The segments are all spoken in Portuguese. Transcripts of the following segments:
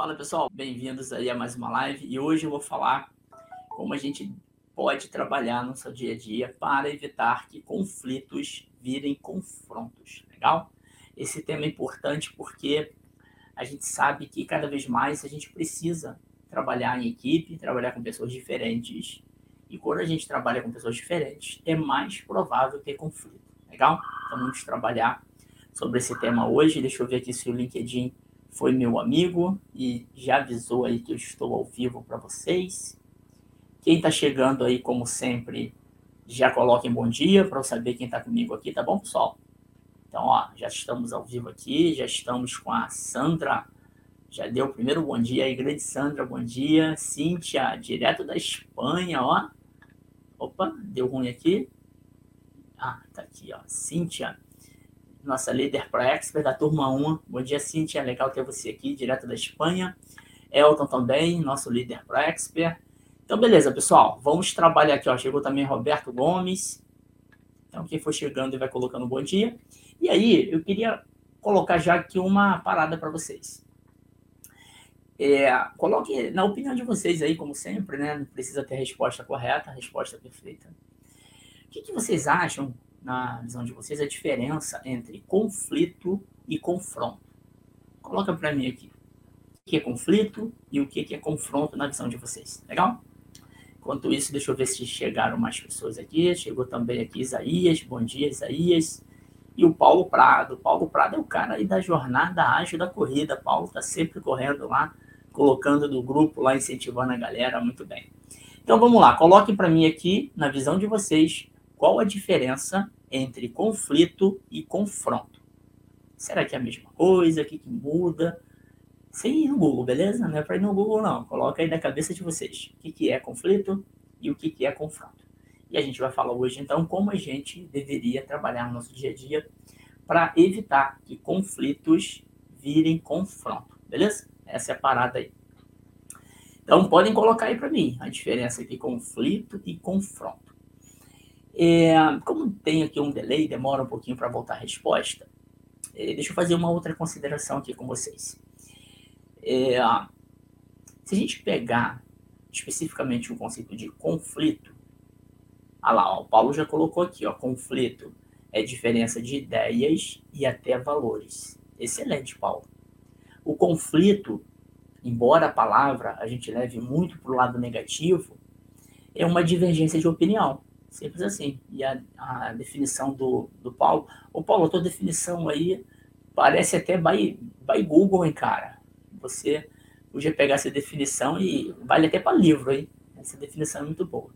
Fala pessoal, bem-vindos aí a mais uma live e hoje eu vou falar como a gente pode trabalhar no seu dia a dia para evitar que conflitos virem confrontos, legal? Esse tema é importante porque a gente sabe que cada vez mais a gente precisa trabalhar em equipe, trabalhar com pessoas diferentes. E quando a gente trabalha com pessoas diferentes, é mais provável ter conflito, legal? Então vamos trabalhar sobre esse tema hoje. Deixa eu ver aqui se o LinkedIn foi meu amigo e já avisou aí que eu estou ao vivo para vocês. Quem está chegando aí, como sempre, já coloquem bom dia para eu saber quem está comigo aqui, tá bom, pessoal? Então, ó, já estamos ao vivo aqui, já estamos com a Sandra, já deu o primeiro bom dia aí, grande Sandra, bom dia. Cíntia, direto da Espanha, ó. Opa, deu ruim aqui. Ah, tá aqui, ó. Cíntia, nossa líder para expert da turma 1. Bom dia, Cíntia, legal ter você aqui, direto da Espanha. Elton também, nosso líder para expert. Então, beleza, pessoal, vamos trabalhar aqui, ó. Chegou também Roberto Gomes. Então, quem for chegando vai colocando bom dia. E aí, eu queria colocar já aqui uma parada para vocês. É, coloque na opinião de vocês aí, como sempre, né? Não precisa ter resposta correta, resposta perfeita. O que, que vocês acham, na visão de vocês, a diferença entre conflito e confronto? Coloca para mim aqui. O que é conflito e o que é confronto na visão de vocês? Legal? Enquanto isso, deixa eu ver se chegaram mais pessoas aqui. Chegou também aqui Isaías. Bom dia, Isaías e o Paulo Prado. O Paulo Prado é o cara aí da jornada ágil da corrida. O Paulo está sempre correndo lá, colocando do grupo lá, incentivando a galera. Muito bem. Então vamos lá, coloquem para mim aqui, na visão de vocês, qual a diferença entre conflito e confronto. Será que é a mesma coisa? O que, que muda? Sem ir no Google, beleza? Não é para ir no Google, não. Coloca aí na cabeça de vocês o que, que é conflito e o que, que é confronto. E a gente vai falar hoje, então, como a gente deveria trabalhar no nosso dia a dia para evitar que conflitos virem confronto, beleza? Essa é a parada aí. Então, podem colocar aí para mim a diferença entre conflito e confronto. É, como tem aqui um delay, demora um pouquinho para voltar a resposta, é, deixa eu fazer uma outra consideração aqui com vocês. É, se a gente pegar especificamente o conceito de conflito, ah lá, ó, o Paulo já colocou aqui, ó, conflito é diferença de ideias e até valores. Excelente, Paulo. O conflito, embora a palavra a gente leve muito para o lado negativo, é uma divergência de opinião. Simples assim. E a, a definição do, do Paulo. Ô, Paulo, a tua definição aí parece até by, by Google, hein, cara? Você podia pegar essa definição e vale até para livro, hein? Essa definição é muito boa.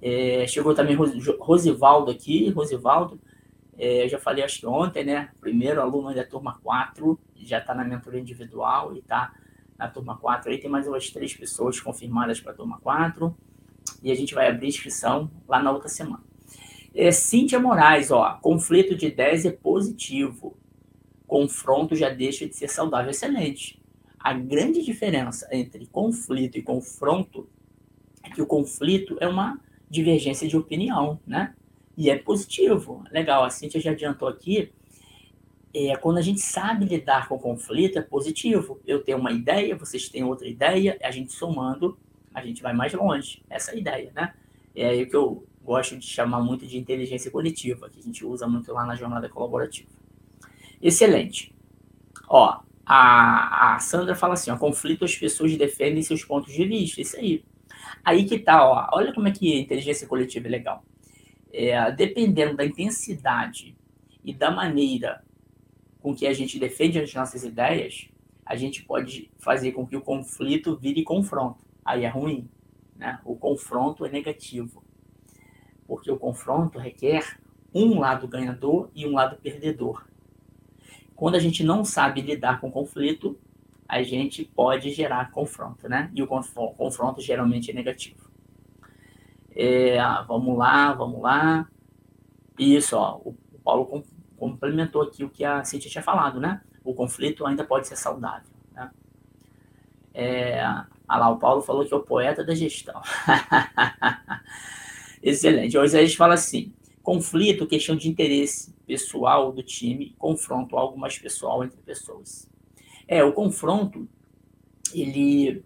É, chegou também Rosivaldo aqui, Rosivaldo, é, já falei acho que ontem, né? Primeiro aluno da turma 4, já está na mentoria individual e está na turma 4. Aí tem mais umas três pessoas confirmadas para a turma 4 e a gente vai abrir inscrição lá na outra semana. É, Cíntia Moraes, ó, conflito de ideias é positivo, confronto já deixa de ser saudável. Excelente. A grande diferença entre conflito e confronto é que o conflito é uma divergência de opinião, né? E é positivo. Legal, a Cintia já adiantou aqui. É, quando a gente sabe lidar com o conflito, é positivo. Eu tenho uma ideia, vocês têm outra ideia, a gente somando, a gente vai mais longe. Essa é a ideia, né? É aí que eu gosto de chamar muito de inteligência coletiva, que a gente usa muito lá na jornada colaborativa. Excelente. Ó, a, a Sandra fala assim, ó, conflito as pessoas defendem seus pontos de vista. Isso aí. Aí que tá, ó. Olha como é que a inteligência coletiva é legal. É, dependendo da intensidade e da maneira com que a gente defende as nossas ideias, a gente pode fazer com que o conflito vire confronto. Aí é ruim, né? O confronto é negativo. Porque o confronto requer um lado ganhador e um lado perdedor. Quando a gente não sabe lidar com conflito, a gente pode gerar confronto, né? E o confronto geralmente é negativo. É, vamos lá, vamos lá. Isso, ó, o Paulo complementou aqui o que a Cintia tinha falado, né? O conflito ainda pode ser saudável. Né? É, ah lá, o Paulo falou que é o poeta da gestão. Excelente. Hoje a gente fala assim: conflito, questão de interesse pessoal do time, confronto, algo mais pessoal entre pessoas. É, o confronto ele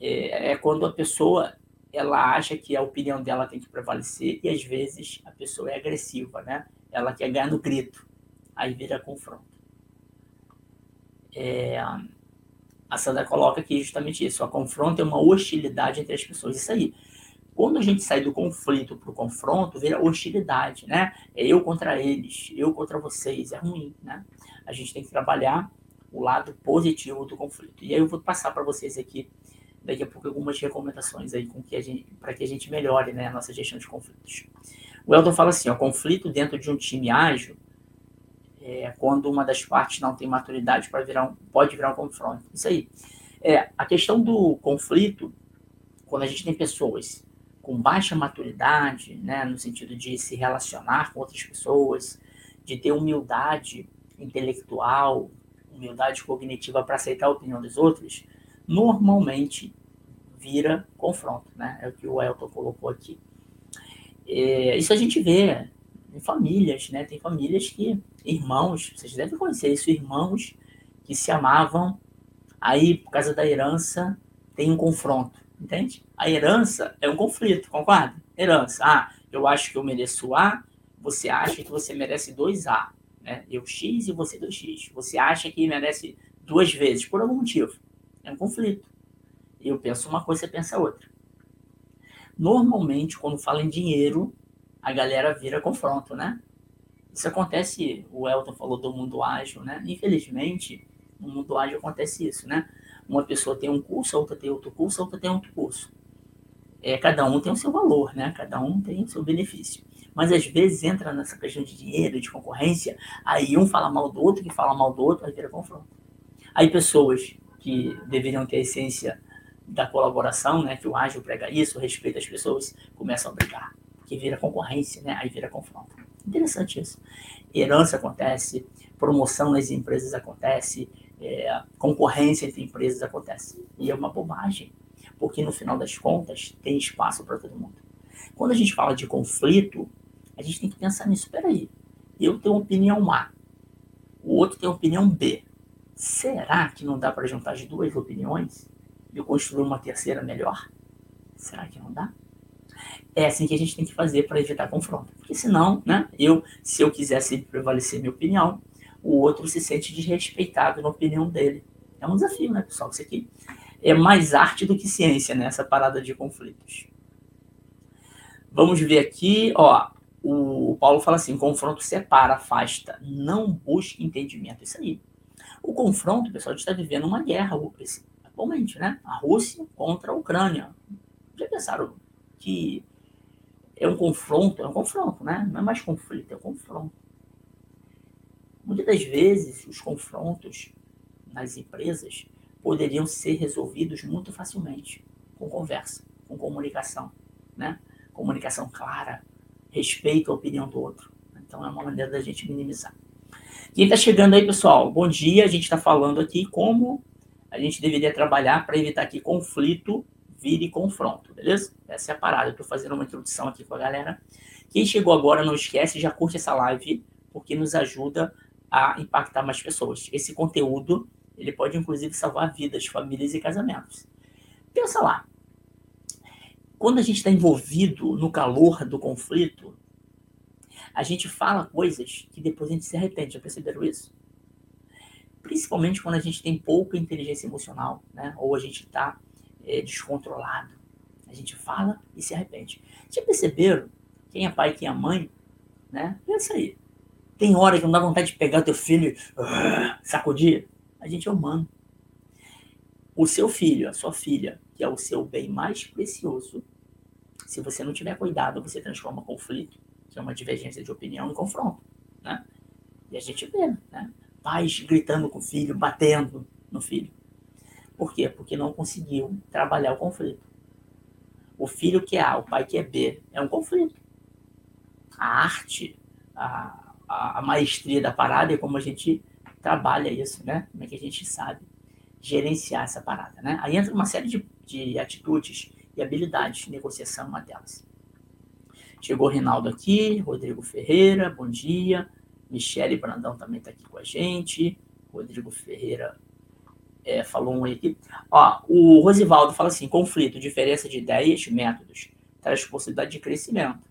é, é quando a pessoa ela acha que a opinião dela tem que prevalecer e às vezes a pessoa é agressiva, né? Ela quer ganhar no grito, aí vira confronto. É, a Sandra coloca aqui justamente isso: a confronto é uma hostilidade entre as pessoas. Isso aí. Quando a gente sai do conflito para o confronto, vira hostilidade, né? É eu contra eles, eu contra vocês, é ruim, né? A gente tem que trabalhar o lado positivo do conflito. E aí eu vou passar para vocês aqui daqui a pouco algumas recomendações aí com que a gente para que a gente melhore, né, a nossa gestão de conflitos. O Eldon fala assim, o conflito dentro de um time ágil é quando uma das partes não tem maturidade para virar um, pode virar um confronto. Isso aí. É, a questão do conflito, quando a gente tem pessoas com baixa maturidade, né, no sentido de se relacionar com outras pessoas, de ter humildade intelectual, humildade cognitiva para aceitar a opinião dos outros, normalmente vira confronto, né? É o que o Elton colocou aqui. É, isso a gente vê em famílias, né? Tem famílias que, irmãos, vocês devem conhecer isso, irmãos que se amavam, aí por causa da herança tem um confronto, entende? A herança é um conflito, concorda? Herança, ah, eu acho que eu mereço A, você acha que você merece 2A, né? Eu X e você 2X. Você acha que merece duas vezes, por algum motivo. É um conflito. Eu penso uma coisa, você pensa outra. Normalmente, quando fala em dinheiro, a galera vira confronto, né? Isso acontece, o Elton falou do mundo ágil, né? Infelizmente, no mundo ágil acontece isso, né? Uma pessoa tem um curso, a outra tem outro curso, a outra tem outro curso. É, cada um tem o seu valor, né? Cada um tem o seu benefício. Mas às vezes entra nessa questão de dinheiro, de concorrência, aí um fala mal do outro, que fala mal do outro, aí vira confronto. Aí pessoas que deveriam ter a essência da colaboração, né, que o ágil prega isso, o respeito às pessoas, começam a brigar, porque vira concorrência, né, aí vira confronto. Interessante isso. Herança acontece, promoção nas empresas acontece, é, concorrência entre empresas acontece. E é uma bobagem, porque no final das contas tem espaço para todo mundo. Quando a gente fala de conflito, a gente tem que pensar nisso. Peraí, eu tenho opinião A, o outro tem opinião B. Será que não dá para juntar as duas opiniões e construir uma terceira melhor? Será que não dá? É assim que a gente tem que fazer para evitar confronto. Porque senão, né, eu, se eu quisesse prevalecer minha opinião, o outro se sente desrespeitado na opinião dele. É um desafio, né, pessoal? Isso aqui é mais arte do que ciência, né? Essa parada de conflitos. Vamos ver aqui, ó. O Paulo fala assim: confronto separa, afasta, não busque entendimento. Isso aí. O confronto, pessoal, a gente está vivendo uma guerra atualmente, né? A Rússia contra a Ucrânia. Já pensaram que é um confronto? É um confronto, né? Não é mais conflito, é um confronto. Muitas das vezes, os confrontos nas empresas poderiam ser resolvidos muito facilmente com conversa, com comunicação, né? Comunicação clara, respeito à opinião do outro. Então, é uma maneira da gente minimizar. Quem está chegando aí, pessoal, bom dia. A gente está falando aqui como a gente deveria trabalhar para evitar que conflito vire confronto, beleza? Essa é a parada. Eu estou fazendo uma introdução aqui com a galera. Quem chegou agora, não esquece, já curte essa live, porque nos ajuda a impactar mais pessoas. Esse conteúdo, ele pode inclusive salvar vidas, famílias e casamentos. Pensa lá. Quando a gente está envolvido no calor do conflito, a gente fala coisas que depois a gente se arrepende. Já perceberam isso? Principalmente quando a gente tem pouca inteligência emocional, né? Ou a gente está é, descontrolado. A gente fala e se arrepende. Já perceberam? Quem é pai, quem é mãe, né? Pensa aí. Tem hora que não dá vontade de pegar teu filho e uh, sacudir? A gente é humano. O seu filho, a sua filha, que é o seu bem mais precioso, se você não tiver cuidado, você transforma conflito que é uma divergência de opinião e confronto, né? E a gente vê, né? Pais gritando com o filho, batendo no filho. Por quê? Porque não conseguiu trabalhar o conflito. O filho que é A, o pai que é B, é um conflito. A arte, a, a, a maestria da parada é como a gente trabalha isso, né? Como é que a gente sabe gerenciar essa parada, né? Aí entra uma série de, de atitudes e habilidades, negociação uma delas. Chegou o Rinaldo aqui, Rodrigo Ferreira, bom dia. Michele Brandão também está aqui com a gente. Rodrigo Ferreira é, falou um aqui. Ó, o Rosivaldo fala assim: conflito, diferença de ideias, métodos, traz possibilidade de crescimento.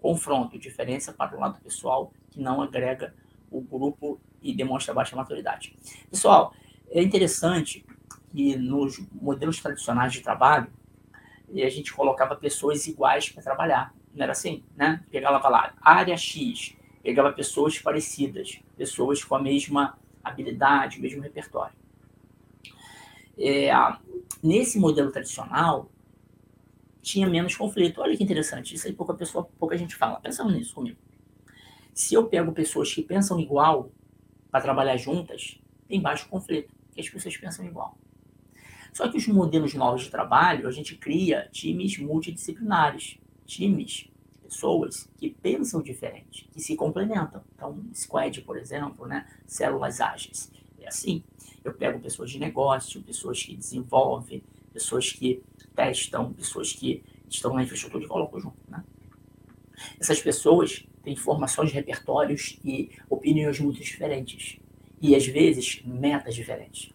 Confronto, diferença para o lado pessoal, que não agrega o grupo e demonstra baixa maturidade. Pessoal, é interessante que nos modelos tradicionais de trabalho, a gente colocava pessoas iguais para trabalhar. Não era assim, né? Pegava lá, área X, pegava pessoas parecidas, pessoas com a mesma habilidade, o mesmo repertório. É, nesse modelo tradicional, tinha menos conflito. Olha que interessante, isso aí pouca pessoa, pouca gente fala. Pensa nisso comigo. Se eu pego pessoas que pensam igual para trabalhar juntas, tem baixo conflito, porque as pessoas pensam igual. Só que os modelos novos de trabalho, a gente cria times multidisciplinares, times, pessoas que pensam diferente, que se complementam. Então, squad, por exemplo, né? células ágeis. É assim. Eu pego pessoas de negócio, pessoas que desenvolvem, pessoas que testam, pessoas que estão na infraestrutura e coloco junto. Né? Essas pessoas têm formações, repertórios e opiniões muito diferentes. E, às vezes, metas diferentes.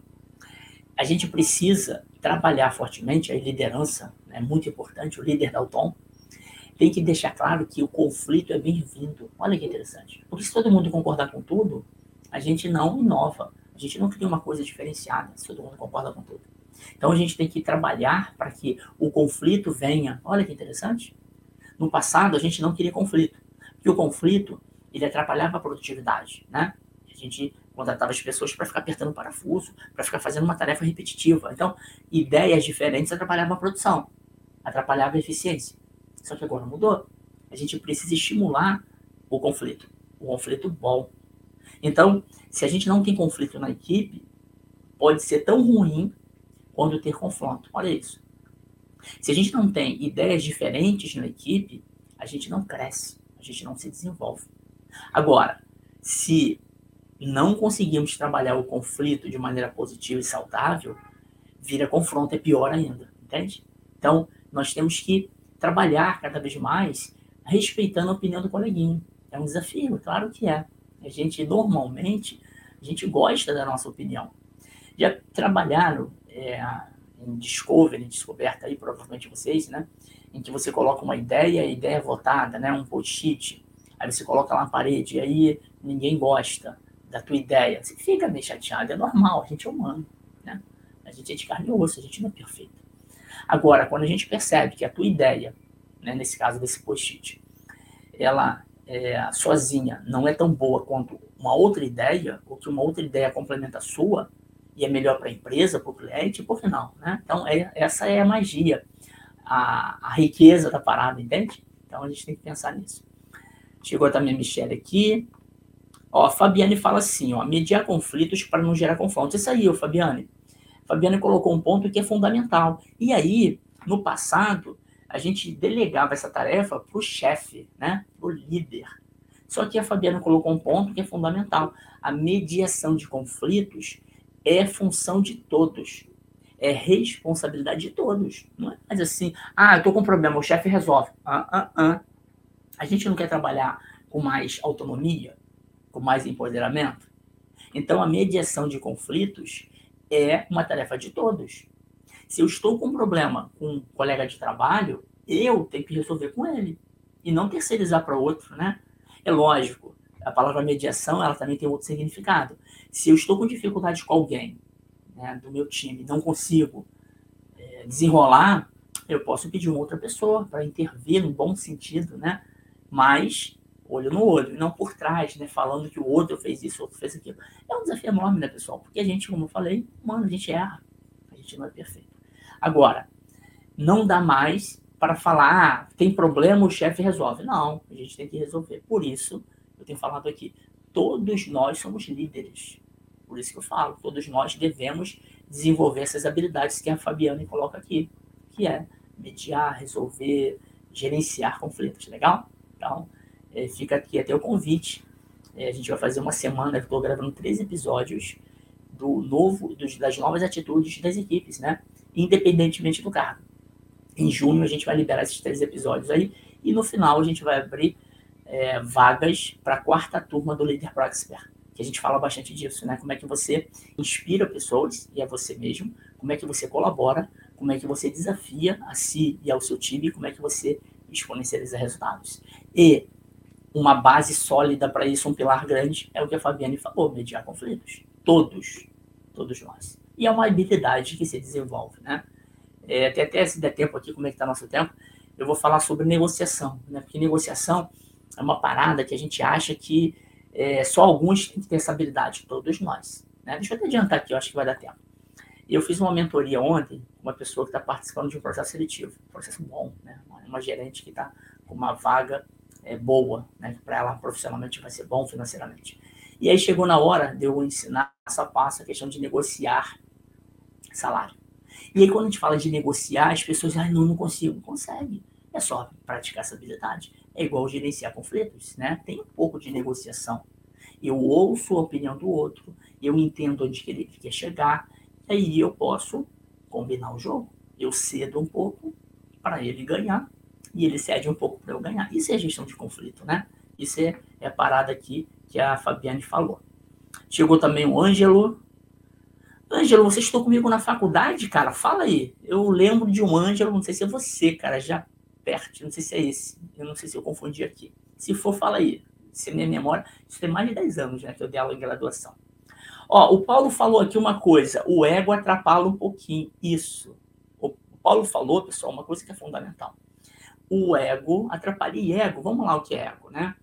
A gente precisa trabalhar fortemente a liderança, é né? muito importante, o líder da o tom, tem que deixar claro que o conflito é bem-vindo. Olha que interessante. Porque se todo mundo concordar com tudo, a gente não inova. A gente não cria uma coisa diferenciada se todo mundo concorda com tudo. Então a gente tem que trabalhar para que o conflito venha. Olha que interessante. No passado a gente não queria conflito, porque o conflito ele atrapalhava a produtividade, né? A gente contratava as pessoas para ficar apertando parafuso, para ficar fazendo uma tarefa repetitiva. Então, ideias diferentes atrapalhavam a produção, atrapalhavam a eficiência. Só que agora mudou. A gente precisa estimular o conflito, o conflito bom. Então, se a gente não tem conflito na equipe, pode ser tão ruim quanto ter confronto. Olha isso. Se a gente não tem ideias diferentes na equipe, a gente não cresce, a gente não se desenvolve. Agora, se não conseguimos trabalhar o conflito de maneira positiva e saudável, vira confronto, é pior ainda, entende? Então, nós temos que trabalhar cada vez mais respeitando a opinião do coleguinha. É um desafio, claro que é. A gente, normalmente, a gente gosta da nossa opinião. Já trabalharam é, em Discovery, descoberta aí, provavelmente vocês, né? Em que você coloca uma ideia, a ideia é votada, né? Um post-it. Aí você coloca lá na parede, e aí ninguém gosta da tua ideia. Você fica meio chateado, é normal, a gente é humano, né? A gente é de carne e osso, a gente não é perfeito. Agora, quando a gente percebe que a tua ideia, né, nesse caso desse post-it, ela é, sozinha não é tão boa quanto uma outra ideia, ou que uma outra ideia complementa a sua, e é melhor para a empresa, para o cliente, por que não? Né? Então, é, essa é a magia, a, a, riqueza da parada, entende? Então, a gente tem que pensar nisso. Chegou também a Michelle aqui. Ó, a Fabiane fala assim, ó, mediar conflitos para não gerar confrontos. Isso aí, ó, Fabiane. Fabiana colocou um ponto que é fundamental. E aí, no passado, a gente delegava essa tarefa para o chefe, né? para o líder. Só que a Fabiana colocou um ponto que é fundamental. A mediação de conflitos é função de todos. É responsabilidade de todos. Não é mais assim, ah, eu estou com um problema, o chefe resolve. Ah, ah, ah. A gente não quer trabalhar com mais autonomia, com mais empoderamento. Então, a mediação de conflitos é uma tarefa de todos. Se eu estou com um problema com um colega de trabalho, eu tenho que resolver com ele e não terceirizar para outro, né? É lógico, a palavra mediação ela também tem outro significado. Se eu estou com dificuldade com alguém né, do meu time, não consigo é, desenrolar, eu posso pedir uma outra pessoa para intervir no bom sentido, né? Mas olho no olho, não por trás, né? Falando que o outro fez isso, o outro fez aquilo. É um desafio enorme, né, pessoal? Porque a gente, como eu falei, mano, a gente erra. A gente não é perfeito. Agora, não dá mais para falar, ah, tem problema, o chefe resolve. Não, a gente tem que resolver. Por isso, eu tenho falado aqui, todos nós somos líderes. Por isso que eu falo, todos nós devemos desenvolver essas habilidades que a Fabiana coloca aqui, que é mediar, resolver, gerenciar conflitos, legal? Então, é, fica aqui até o convite. É, a gente vai fazer uma semana, estou gravando três episódios do novo, dos, das novas atitudes das equipes, né? Independentemente do cargo. Em junho a gente vai liberar esses três episódios aí e no final a gente vai abrir é, vagas para a quarta turma do Líder Pro Expert. que a gente fala bastante disso, né? Como é que você inspira pessoas e a você mesmo, como é que você colabora, como é que você desafia a si e ao seu time, como é que você exponencializa resultados. E uma base sólida para isso, um pilar grande, é o que a Fabiane falou, mediar conflitos. Todos, todos nós. E é uma habilidade que se desenvolve, né? É, até, até se der tempo aqui, como é que está nosso tempo, eu vou falar sobre negociação, né? Porque negociação é uma parada que a gente acha que é, só alguns têm que ter essa habilidade, todos nós. Né? Deixa eu até adiantar aqui, eu acho que vai dar tempo. Eu fiz uma mentoria ontem com uma pessoa que está participando de um processo seletivo, um processo bom, né? uma gerente que está com uma vaga é, boa, né? para ela profissionalmente vai ser bom financeiramente. E aí chegou na hora de eu ensinar passo a passo a questão de negociar salário. E aí quando a gente fala de negociar, as pessoas, ah, não, não consigo. Consegue. É só praticar essa habilidade. É igual gerenciar conflitos, né? Tem um pouco de negociação. Eu ouço a opinião do outro, eu entendo onde ele quer chegar, e aí eu posso combinar o jogo. Eu cedo um pouco para ele ganhar e ele cede um pouco para eu ganhar. Isso é gestão de conflito, né? Isso é, é a parada aqui que a Fabiane falou. Chegou também o Ângelo. Ângelo, você estudou comigo na faculdade, cara? Fala aí. Eu lembro de um Ângelo, não sei se é você, cara, já perto, não sei se é esse. Eu não sei se eu confundi aqui. Se for, fala aí. Se minha memória, isso tem mais de 10 anos, né, que eu dei aula em graduação. Ó, o Paulo falou aqui uma coisa, o ego atrapalha um pouquinho. Isso. O Paulo falou, pessoal, uma coisa que é fundamental o ego atrapalha. E ego, vamos lá o que é ego, né?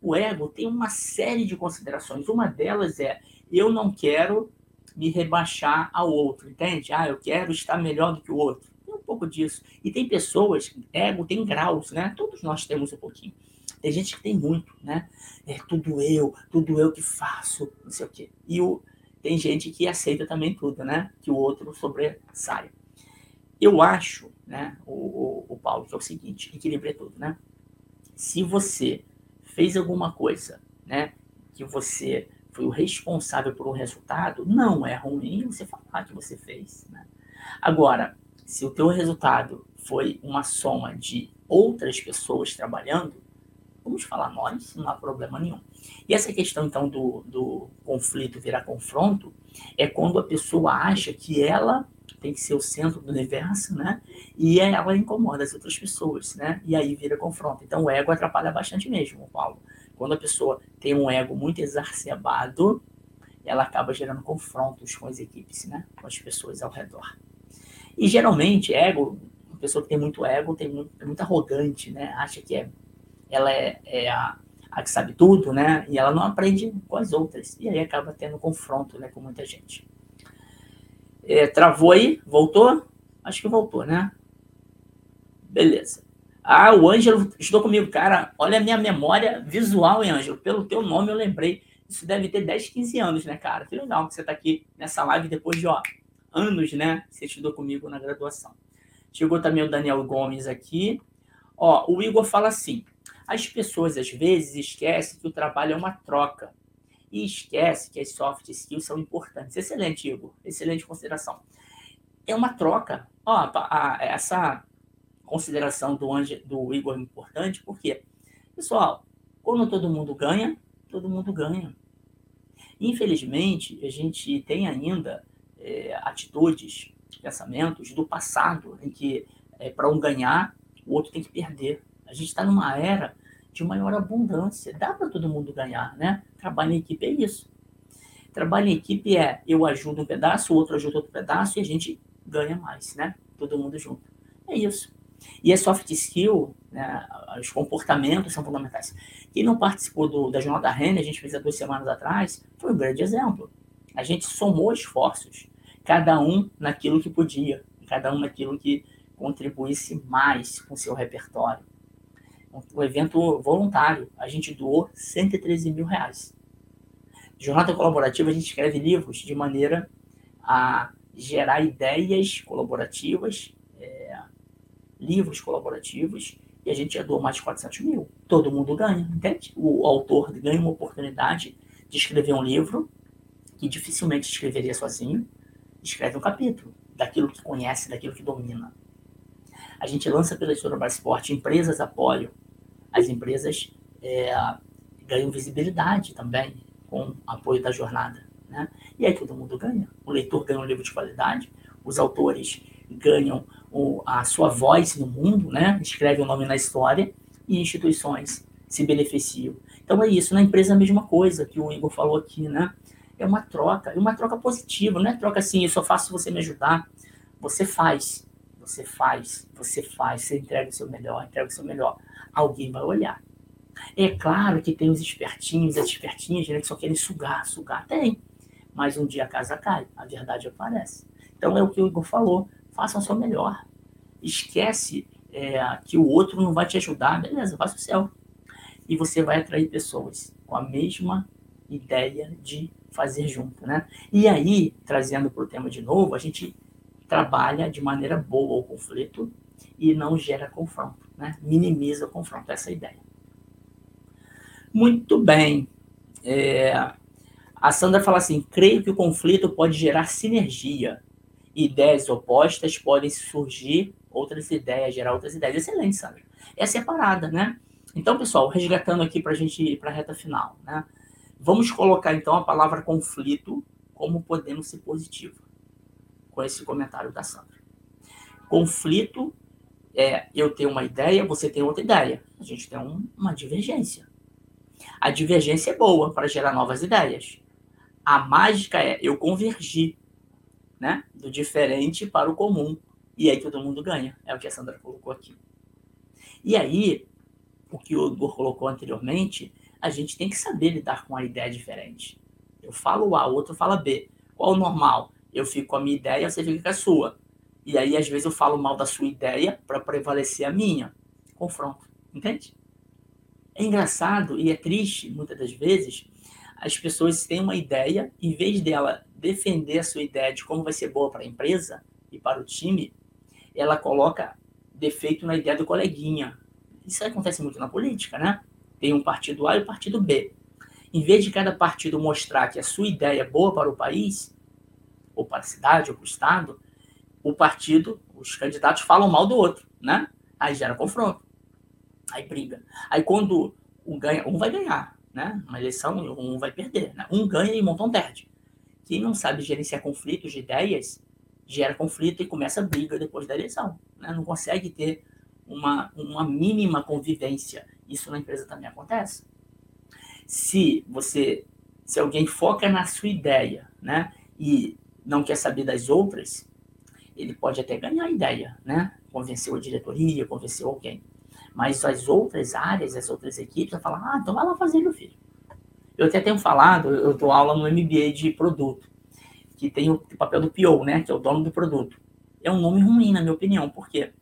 O ego tem uma série de considerações. Uma delas é eu não quero me rebaixar ao outro, entende? Ah, eu quero estar melhor do que o outro. Tem um pouco disso. E tem pessoas, ego tem graus, né? Todos nós temos um pouquinho. Tem gente que tem muito, né? É tudo eu, tudo eu que faço, não sei o quê. E o, tem gente que aceita também tudo, né? Que o outro sobressai. Eu acho né, o, o, o Paulo, que é o seguinte, equilibre tudo, né? Se você fez alguma coisa, né, que você foi o responsável por um resultado, não é ruim você falar que você fez, né? Agora, se o teu resultado foi uma soma de outras pessoas trabalhando, vamos falar nós, não há problema nenhum. E essa questão, então, do, do conflito virar confronto, é quando a pessoa acha que ela tem que ser o centro do universo, né? E ela incomoda as outras pessoas, né? E aí vira confronto. Então o ego atrapalha bastante mesmo, Paulo. Quando a pessoa tem um ego muito exacerbado, ela acaba gerando confrontos com as equipes, né? Com as pessoas ao redor. E geralmente, ego, uma pessoa que tem muito ego, tem muito, é muito arrogante, né? Acha que é, ela é, é a, a que sabe tudo, né? E ela não aprende com as outras. E aí acaba tendo confronto, né? Com muita gente. É, travou aí? Voltou? Acho que voltou, né? Beleza. Ah, o Ângelo estou comigo. Cara, olha a minha memória visual, hein, Ângelo? Pelo teu nome eu lembrei. Isso deve ter 10, 15 anos, né, cara? Que legal que você está aqui nessa live depois de, ó, anos, né? Você estudou comigo na graduação. Chegou também o Daniel Gomes aqui. Ó, o Igor fala assim: as pessoas às vezes esquecem que o trabalho é uma troca e esquece que as soft skills são importantes. Excelente, Igor. Excelente consideração. É uma troca. Ó, essa consideração do, Ange, do Igor importante, porque, pessoal, quando todo mundo ganha, todo mundo ganha. Infelizmente, a gente tem ainda é, atitudes, pensamentos do passado, em que é, para um ganhar, o outro tem que perder. A gente está numa era de maior abundância. Dá para todo mundo ganhar, né? Trabalho em equipe é isso. Trabalho em equipe é eu ajudo um pedaço, o outro ajuda outro pedaço e a gente ganha mais, né? Todo mundo junto. É isso. E a soft skill, né, os comportamentos são fundamentais. Quem não participou do, da Jornada Renner, a gente fez há duas semanas atrás, foi um grande exemplo. A gente somou esforços, cada um naquilo que podia, cada um naquilo que contribuísse mais com o seu repertório um evento voluntário. A gente doou 113 mil reais. Jornada colaborativa, a gente escreve livros de maneira a gerar ideias colaborativas, livros colaborativos, e a gente já doou mais de 400 mil. Todo mundo ganha, entende? O autor ganha uma oportunidade de escrever um livro que dificilmente escreveria sozinho, escreve um capítulo daquilo que conhece, daquilo que domina. A gente lança pela editora Brasport, empresas apoiam, as empresas é, ganham visibilidade também com apoio da jornada. Né? E aí todo mundo ganha. O leitor ganha um livro de qualidade, os autores ganham o, a sua voz no mundo, né? escrevem o nome na história, e instituições se beneficiam. Então é isso, na empresa é a mesma coisa que o Igor falou aqui, né? É uma troca, é uma troca positiva, não é troca assim, eu só faço você me ajudar. Você faz, você faz, você faz, você entrega o seu melhor, entrega o seu melhor. Alguém vai olhar. É claro que tem os espertinhos, as espertinhas, né, que só querem sugar, sugar. Tem. Mas um dia a casa cai, a verdade aparece. Então é o que o Igor falou. Façam o seu melhor. Esquece é, que o outro não vai te ajudar. Beleza, faça o seu. E você vai atrair pessoas com a mesma ideia de fazer junto, né? E aí, trazendo para o tema de novo, a gente trabalha de maneira boa o conflito e não gera confronto, né? Minimiza o confronto, essa é a ideia. Muito bem. É, a Sandra fala assim: creio que o conflito pode gerar sinergia. Ideias opostas podem surgir, outras ideias, gerar outras ideias. Excelente, Sandra. Essa é a parada, né? Então, pessoal, resgatando aqui para a gente ir para a reta final, né? Vamos colocar então a palavra conflito como podendo ser positiva, com esse comentário da Sandra. Conflito é eu tenho uma ideia, você tem outra ideia. A gente tem um, uma divergência. A divergência é boa para gerar novas ideias. A mágica é eu convergir, né? Do diferente para o comum. E aí todo mundo ganha. É o que a Sandra colocou aqui. E aí, o que o Igor colocou anteriormente, a gente tem que saber lidar com a ideia diferente. Eu falo A, o outro fala B. Qual o normal? Eu fico com a minha ideia, você fica com a sua. E aí, às vezes, eu falo mal da sua ideia para prevalecer a minha. Confronto. Entende? É engraçado e é triste, muitas das vezes, as pessoas têm uma ideia, em vez dela defender a sua ideia de como vai ser boa para a empresa e para o time, ela coloca defeito na ideia do coleguinha. Isso acontece muito na política, né? Tem um partido A e o um partido B. Em vez de cada partido mostrar que a sua ideia é boa para o país, ou para a cidade, ou para o estado, o partido, os candidatos falam mal do outro, né? Aí gera confronto. Aí briga. Aí quando um ganha, um vai ganhar, né? Uma eleição, um vai perder. Né? Um ganha e um montão perde. Quem não sabe gerenciar conflitos de ideias, gera conflito e começa a briga depois da eleição. Né? Não consegue ter uma, uma mínima convivência. Isso na empresa também acontece. Se você, se alguém foca na sua ideia, né? E não quer saber das outras, ele pode até ganhar a ideia, né? Convenceu a diretoria, convenceu alguém. Mas as outras áreas, as outras equipes, vão falar, ah, então vai lá fazer, meu filho. Eu até tenho falado, eu dou aula no MBA de produto, que tem o papel do PO, né, que é o dono do produto. É um nome ruim, na minha opinião, porque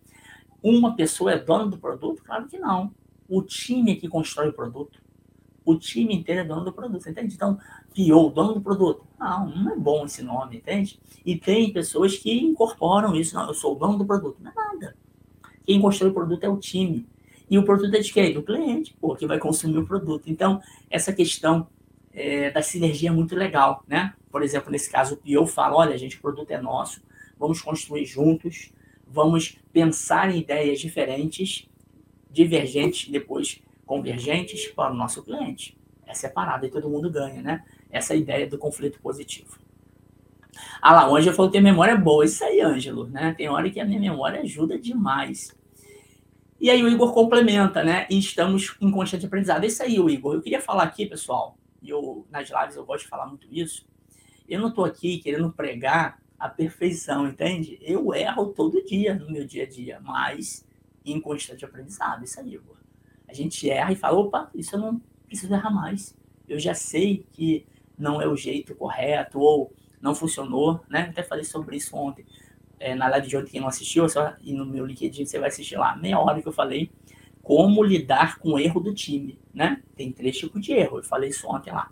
uma pessoa é dona do produto? Claro que não. O time é que constrói o produto. O time inteiro é dono do produto, entende? Então, PO, dono do produto. Não, não é bom esse nome, entende? E tem pessoas que incorporam isso. Não, eu sou o dono do produto. Não é nada. Quem constrói o produto é o time. E o produto é de quem? Do cliente, pô, que vai consumir o produto. Então, essa questão é, da sinergia é muito legal, né? Por exemplo, nesse caso, o PO fala, olha, gente, o produto é nosso, vamos construir juntos, vamos pensar em ideias diferentes, divergentes, depois convergentes para o nosso cliente. É a parada e todo mundo ganha, né? Essa é a ideia do conflito positivo. Ah lá, o Ângelo falou que tem memória boa. Isso aí, Ângelo, né? Tem hora que a minha memória ajuda demais. E aí o Igor complementa, né? E estamos em constante aprendizado. É isso aí, o Igor. Eu queria falar aqui, pessoal, e eu nas lives eu gosto de falar muito isso. Eu não estou aqui querendo pregar a perfeição, entende? Eu erro todo dia no meu dia a dia, mas em constante aprendizado. Isso aí, Igor. A gente erra e fala, opa, isso eu não preciso errar mais. Eu já sei que não é o jeito correto ou não funcionou, né? Até falei sobre isso ontem é, na live de ontem, quem não assistiu, é só ir no meu LinkedIn, você vai assistir lá, meia hora que eu falei como lidar com o erro do time, né? Tem três tipos de erro, eu falei isso ontem lá.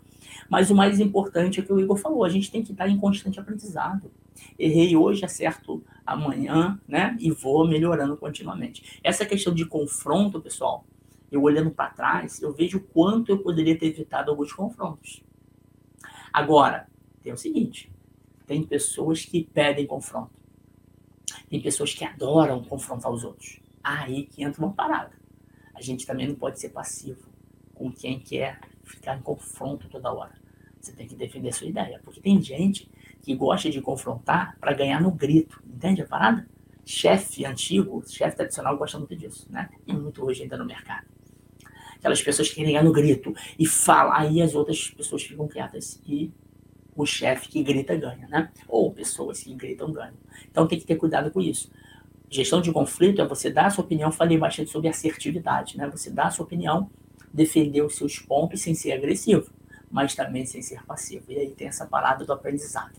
Mas o mais importante é o que o Igor falou, a gente tem que estar em constante aprendizado. Errei hoje, acerto amanhã, né? E vou melhorando continuamente. Essa questão de confronto, pessoal, eu olhando para trás, eu vejo quanto eu poderia ter evitado alguns confrontos. Agora, tem o seguinte: tem pessoas que pedem confronto. Tem pessoas que adoram confrontar os outros. Aí que entra uma parada. A gente também não pode ser passivo com quem quer ficar em confronto toda hora. Você tem que defender a sua ideia. Porque tem gente que gosta de confrontar para ganhar no grito. Entende a parada? Chefe antigo, chefe tradicional gosta muito disso, né? E muito hoje ainda no mercado. Aquelas pessoas que querem ganhar no grito e fala, aí as outras pessoas ficam quietas e o chefe que grita ganha, né? Ou pessoas que gritam ganham. Então tem que ter cuidado com isso. Gestão de conflito é você dar a sua opinião, falei bastante sobre assertividade, né? Você dá a sua opinião, defender os seus pontos sem ser agressivo, mas também sem ser passivo. E aí tem essa parada do aprendizado.